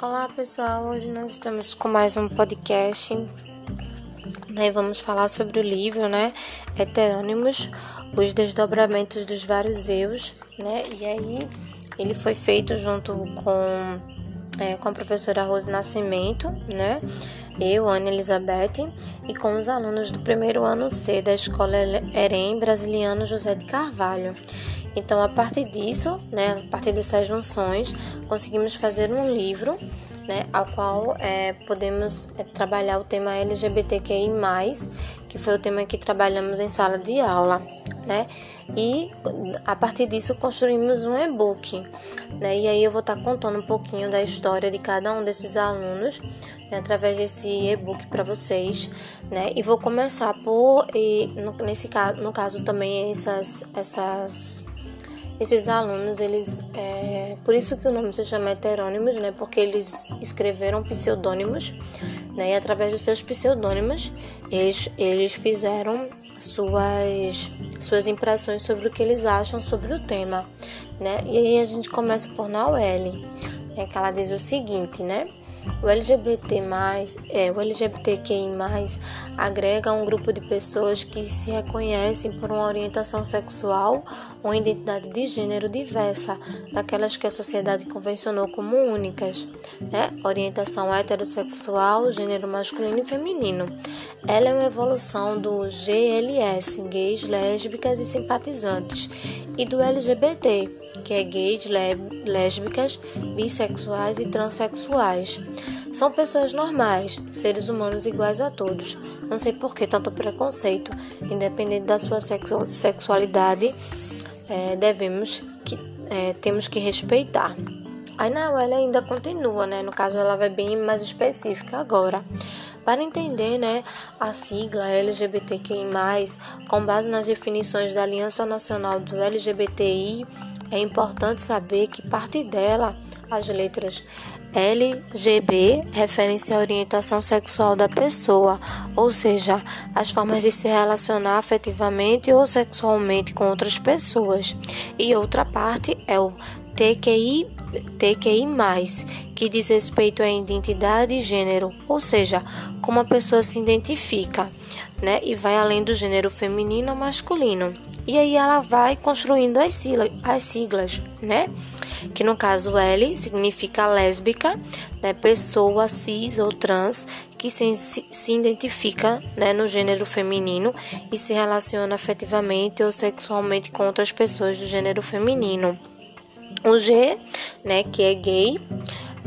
Olá pessoal, hoje nós estamos com mais um podcast. Né, vamos falar sobre o livro, né, Heterônimos, os desdobramentos dos vários eus, né, e aí ele foi feito junto com, é, com a professora Rose Nascimento, né, eu, Ana Elizabeth, e com os alunos do primeiro ano C da Escola Erem Brasiliano José de Carvalho. Então, a partir disso, né, a partir dessas junções, conseguimos fazer um livro, né, ao qual é, podemos é, trabalhar o tema LGBTQI+, que foi o tema que trabalhamos em sala de aula, né, e a partir disso construímos um e-book, né, e aí eu vou estar contando um pouquinho da história de cada um desses alunos, né, através desse e-book para vocês, né, e vou começar por, e, no, nesse caso, no caso também essas, essas esses alunos, eles, é, por isso que o nome se chama heterônimos, né? Porque eles escreveram pseudônimos, né? E através dos seus pseudônimos, eles, eles fizeram suas suas impressões sobre o que eles acham sobre o tema, né? E aí a gente começa por Noelle, né? Que ela diz o seguinte, né? O LGBT+, é, o LGBTQI+, agrega um grupo de pessoas que se reconhecem por uma orientação sexual ou identidade de gênero diversa daquelas que a sociedade convencionou como únicas, né? Orientação heterossexual, gênero masculino e feminino. Ela é uma evolução do GLS, gays, lésbicas e simpatizantes, e do LGBT, que é gays, lésbicas, bissexuais e transexuais. São pessoas normais, seres humanos iguais a todos. Não sei por que tanto preconceito, independente da sua sexualidade, é, devemos que é, temos que respeitar. Aí não, ela ainda continua, né? No caso, ela vai bem mais específica agora. Para entender né, a sigla LGBTQI, com base nas definições da Aliança Nacional do LGBTI, é importante saber que parte dela, as letras LGB, referem-se à orientação sexual da pessoa, ou seja, as formas de se relacionar afetivamente ou sexualmente com outras pessoas. E outra parte é o TQI, TQI+, que diz respeito à identidade e gênero, ou seja, como a pessoa se identifica, né? E vai além do gênero feminino ou masculino. E aí ela vai construindo as, siglas, as siglas, né? Que no caso L significa lésbica, né? pessoa cis ou trans que se, se identifica né, no gênero feminino e se relaciona afetivamente ou sexualmente com outras pessoas do gênero feminino. O G, né, que é gay,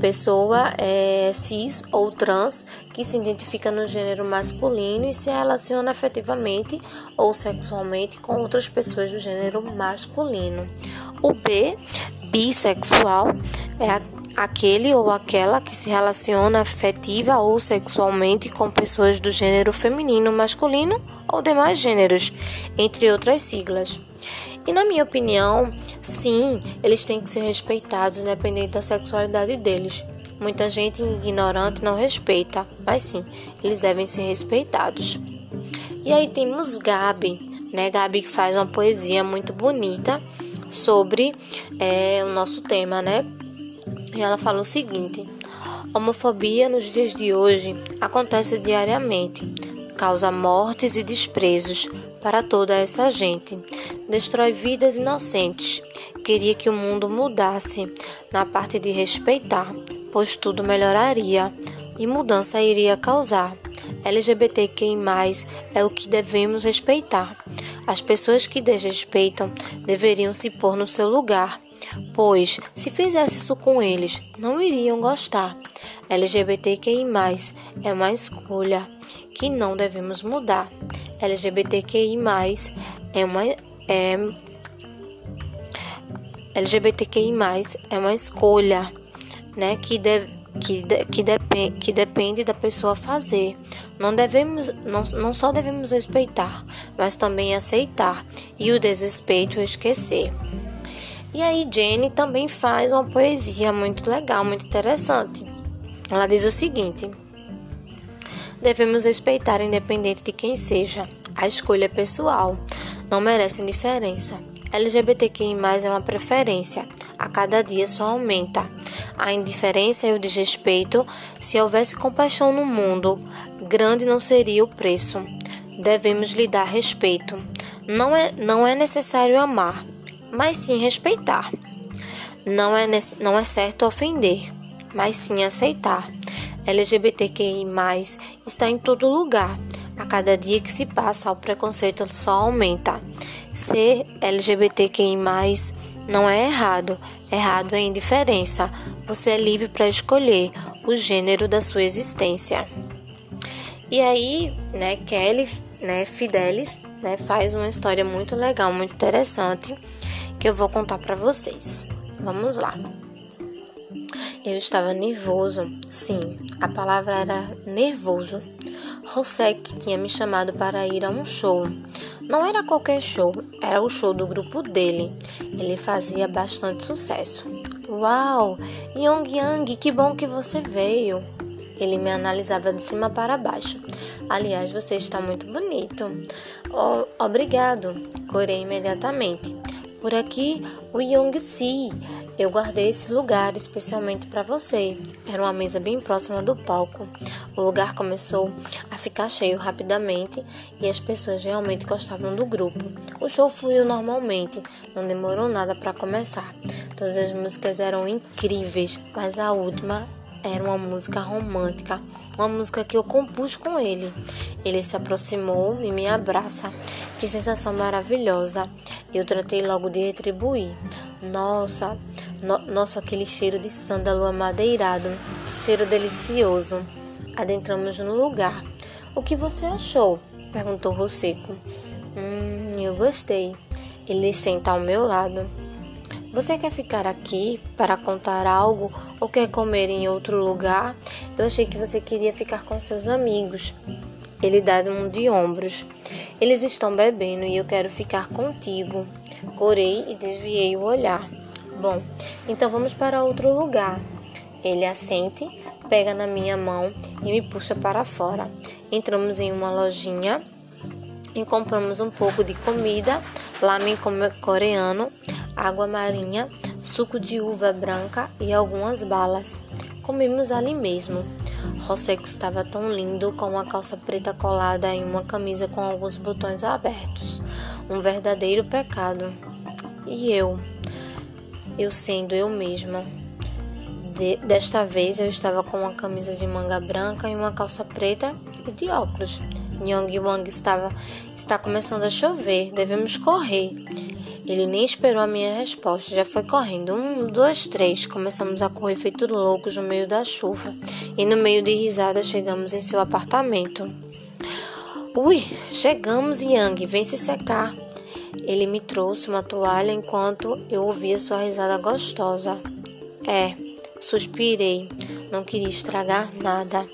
pessoa é, cis ou trans que se identifica no gênero masculino e se relaciona afetivamente ou sexualmente com outras pessoas do gênero masculino. O B, bissexual, é aquele ou aquela que se relaciona afetiva ou sexualmente com pessoas do gênero feminino, masculino ou demais gêneros, entre outras siglas. E na minha opinião, sim, eles têm que ser respeitados independente da sexualidade deles. Muita gente ignorante não respeita, mas sim, eles devem ser respeitados. E aí temos Gabi, né? Gabi que faz uma poesia muito bonita sobre é, o nosso tema, né? E ela fala o seguinte: homofobia nos dias de hoje acontece diariamente, causa mortes e desprezos, para toda essa gente. Destrói vidas inocentes. Queria que o mundo mudasse na parte de respeitar, pois tudo melhoraria e mudança iria causar. LGBTQI+, é o que devemos respeitar. As pessoas que desrespeitam deveriam se pôr no seu lugar, pois se fizesse isso com eles, não iriam gostar. LGBTQI+, é uma escolha que não devemos mudar. LGBTQI+, é uma é, LGBTQI+, é uma escolha, né, que deve que, de, que, depend, que depende da pessoa fazer. Não devemos não, não só devemos respeitar, mas também aceitar e o desrespeito esquecer. E aí Jenny também faz uma poesia muito legal, muito interessante. Ela diz o seguinte: Devemos respeitar, independente de quem seja. A escolha é pessoal, não merece indiferença. LGBTQI+, é uma preferência. a cada dia só aumenta. A indiferença e o desrespeito, se houvesse compaixão no mundo, grande não seria o preço. Devemos lhe dar respeito. Não é, não é necessário amar, mas sim respeitar. Não é, não é certo ofender, mas sim aceitar. LGBTQI+, está em todo lugar. A cada dia que se passa, o preconceito só aumenta. Ser LGBTQI+, não é errado. Errado é indiferença. Você é livre para escolher o gênero da sua existência. E aí, né, Kelly, né, Fidelis, né, faz uma história muito legal, muito interessante, que eu vou contar para vocês. Vamos lá. Eu estava nervoso. Sim, a palavra era nervoso. Rosek tinha me chamado para ir a um show. Não era qualquer show, era o show do grupo dele. Ele fazia bastante sucesso. Uau! Yong Yang, que bom que você veio. Ele me analisava de cima para baixo. Aliás, você está muito bonito. Oh, obrigado, corei imediatamente. Por aqui, o Yongsi. Eu guardei esse lugar especialmente para você. Era uma mesa bem próxima do palco. O lugar começou a ficar cheio rapidamente e as pessoas realmente gostavam do grupo. O show fluiu normalmente, não demorou nada para começar. Todas as músicas eram incríveis, mas a última era uma música romântica, uma música que eu compus com ele. Ele se aproximou e me abraça. Que sensação maravilhosa! Eu tratei logo de retribuir. Nossa, no, nossa, aquele cheiro de sândalo amadeirado, cheiro delicioso. Adentramos no lugar. O que você achou? perguntou Rosseco. Hum, eu gostei. Ele senta ao meu lado. Você quer ficar aqui para contar algo ou quer comer em outro lugar? Eu achei que você queria ficar com seus amigos. Ele dá um de ombros. Eles estão bebendo e eu quero ficar contigo. Corei e desviei o olhar. Bom, então vamos para outro lugar. Ele assente, pega na minha mão e me puxa para fora. Entramos em uma lojinha e compramos um pouco de comida, lamen coreano, água marinha, suco de uva branca e algumas balas. Comemos ali mesmo. Rossex estava tão lindo com uma calça preta colada e uma camisa com alguns botões abertos. Um verdadeiro pecado. E eu? Eu sendo eu mesma. De, desta vez eu estava com uma camisa de manga branca e uma calça preta e de óculos. Nyong Wang estava está começando a chover, devemos correr. Ele nem esperou a minha resposta, já foi correndo. Um, dois, três. Começamos a correr feito loucos no meio da chuva. E no meio de risadas chegamos em seu apartamento. Ui, chegamos, Yang, vem se secar. Ele me trouxe uma toalha enquanto eu ouvia sua risada gostosa. É, suspirei. Não queria estragar nada.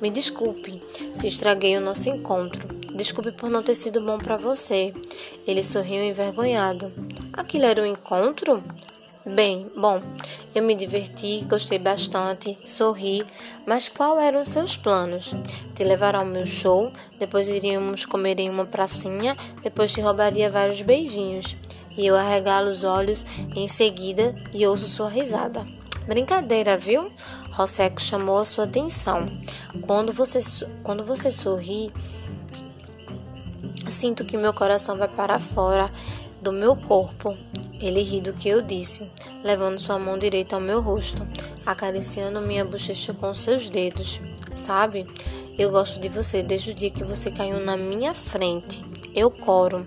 Me desculpe se estraguei o nosso encontro. Desculpe por não ter sido bom para você. Ele sorriu envergonhado. Aquilo era um encontro? Bem, bom, eu me diverti, gostei bastante, sorri, mas qual eram seus planos? Te levar ao meu show, depois iríamos comer em uma pracinha, depois te roubaria vários beijinhos. E eu arregalo os olhos em seguida e ouço sua risada. Brincadeira, viu? Rosseco chamou a sua atenção. Quando você, quando você sorri, sinto que meu coração vai para fora do meu corpo. Ele ri do que eu disse, levando sua mão direita ao meu rosto, acariciando minha bochecha com seus dedos. Sabe, eu gosto de você desde o dia que você caiu na minha frente. Eu coro.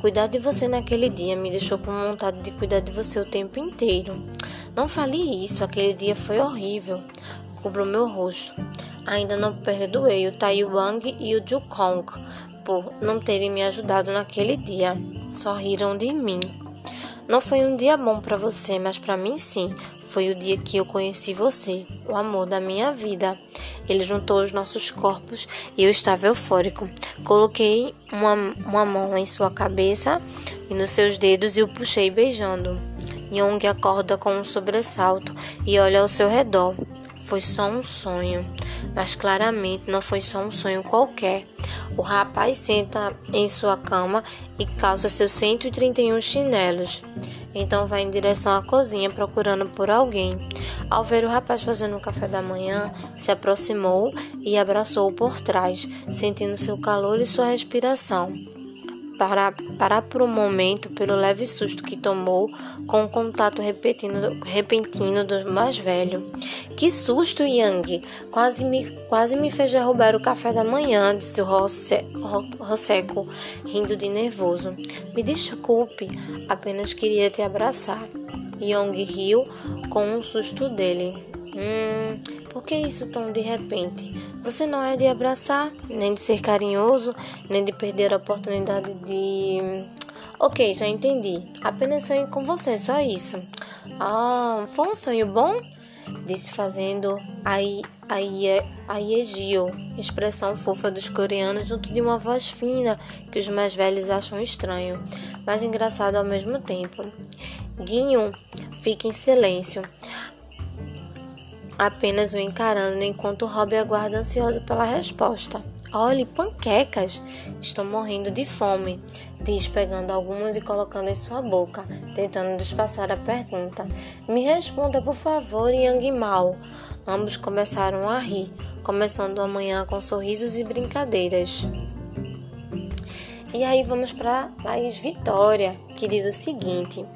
Cuidar de você naquele dia me deixou com vontade de cuidar de você o tempo inteiro. Não fale isso, aquele dia foi horrível. Cubro meu rosto. Ainda não perdoei o Tai Wang e o Ju Kong por não terem me ajudado naquele dia. Só riram de mim. Não foi um dia bom para você, mas para mim sim. Foi o dia que eu conheci você, o amor da minha vida. Ele juntou os nossos corpos e eu estava eufórico. Coloquei uma, uma mão em sua cabeça e nos seus dedos e o puxei beijando. Young acorda com um sobressalto e olha ao seu redor. Foi só um sonho, mas claramente não foi só um sonho qualquer. O rapaz senta em sua cama e calça seus 131 chinelos. então vai em direção à cozinha procurando por alguém. Ao ver o rapaz fazendo o café da manhã, se aproximou e abraçou-o por trás, sentindo seu calor e sua respiração parar, parar por um momento pelo leve susto que tomou com o contato repentino, repentino do mais velho. Que susto, Yang! Quase me, quase me fez derrubar o café da manhã, disse Rosseco, rindo de nervoso. Me desculpe, apenas queria te abraçar. Young riu com um susto dele. Hum, por que isso tão de repente? Você não é de abraçar, nem de ser carinhoso, nem de perder a oportunidade de. Ok, já entendi. Apenas sonho com você, só isso. Ah, foi um sonho bom? Disse fazendo a Iegio, expressão fofa dos coreanos, junto de uma voz fina que os mais velhos acham estranho, mas engraçado ao mesmo tempo. Guinho fica em silêncio apenas o encarando enquanto Rob aguarda ansioso pela resposta. Olhe, panquecas! Estou morrendo de fome, diz, pegando algumas e colocando em sua boca, tentando disfarçar a pergunta. Me responda, por favor, Yang Mao. Ambos começaram a rir, começando a manhã com sorrisos e brincadeiras. E aí vamos para Laís Vitória, que diz o seguinte: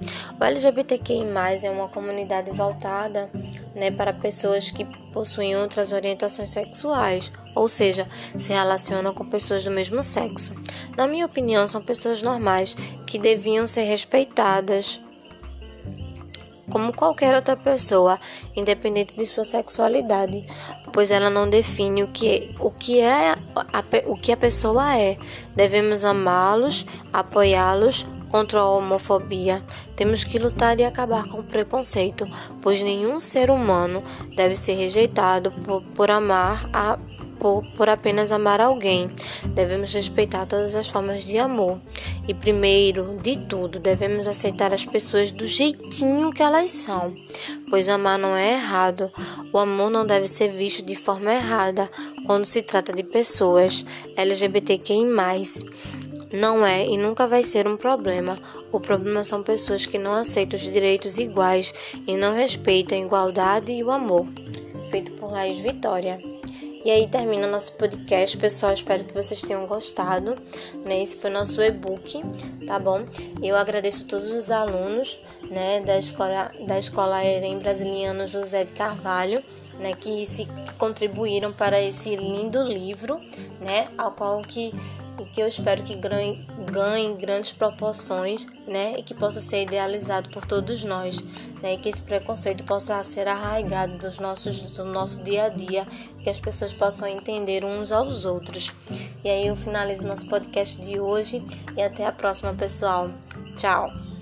o LGBTQI+, é uma comunidade voltada né, para pessoas que possuem outras orientações sexuais, ou seja, se relacionam com pessoas do mesmo sexo. Na minha opinião, são pessoas normais que deviam ser respeitadas como qualquer outra pessoa, independente de sua sexualidade, pois ela não define o que, o que é a, o que a pessoa é. Devemos amá-los, apoiá-los, contra a homofobia. Temos que lutar e acabar com o preconceito, pois nenhum ser humano deve ser rejeitado por, por amar a por, por, apenas amar alguém. Devemos respeitar todas as formas de amor. E primeiro de tudo, devemos aceitar as pessoas do jeitinho que elas são, pois amar não é errado. O amor não deve ser visto de forma errada quando se trata de pessoas LGBTQI não é e nunca vai ser um problema. O problema são pessoas que não aceitam os direitos iguais e não respeitam a igualdade e o amor. Feito por Laís Vitória. E aí termina nosso podcast, pessoal. Espero que vocês tenham gostado. Né? Esse foi nosso e-book, tá bom? Eu agradeço todos os alunos né, da escola da escola Erem Brasilianos José de Carvalho. Né, que se contribuíram para esse lindo livro, né, ao qual que e que eu espero que ganhe, ganhe grandes proporções, né, e que possa ser idealizado por todos nós, né, e que esse preconceito possa ser arraigado dos nossos, do nosso dia a dia, que as pessoas possam entender uns aos outros. E aí eu finalizo nosso podcast de hoje e até a próxima, pessoal. Tchau.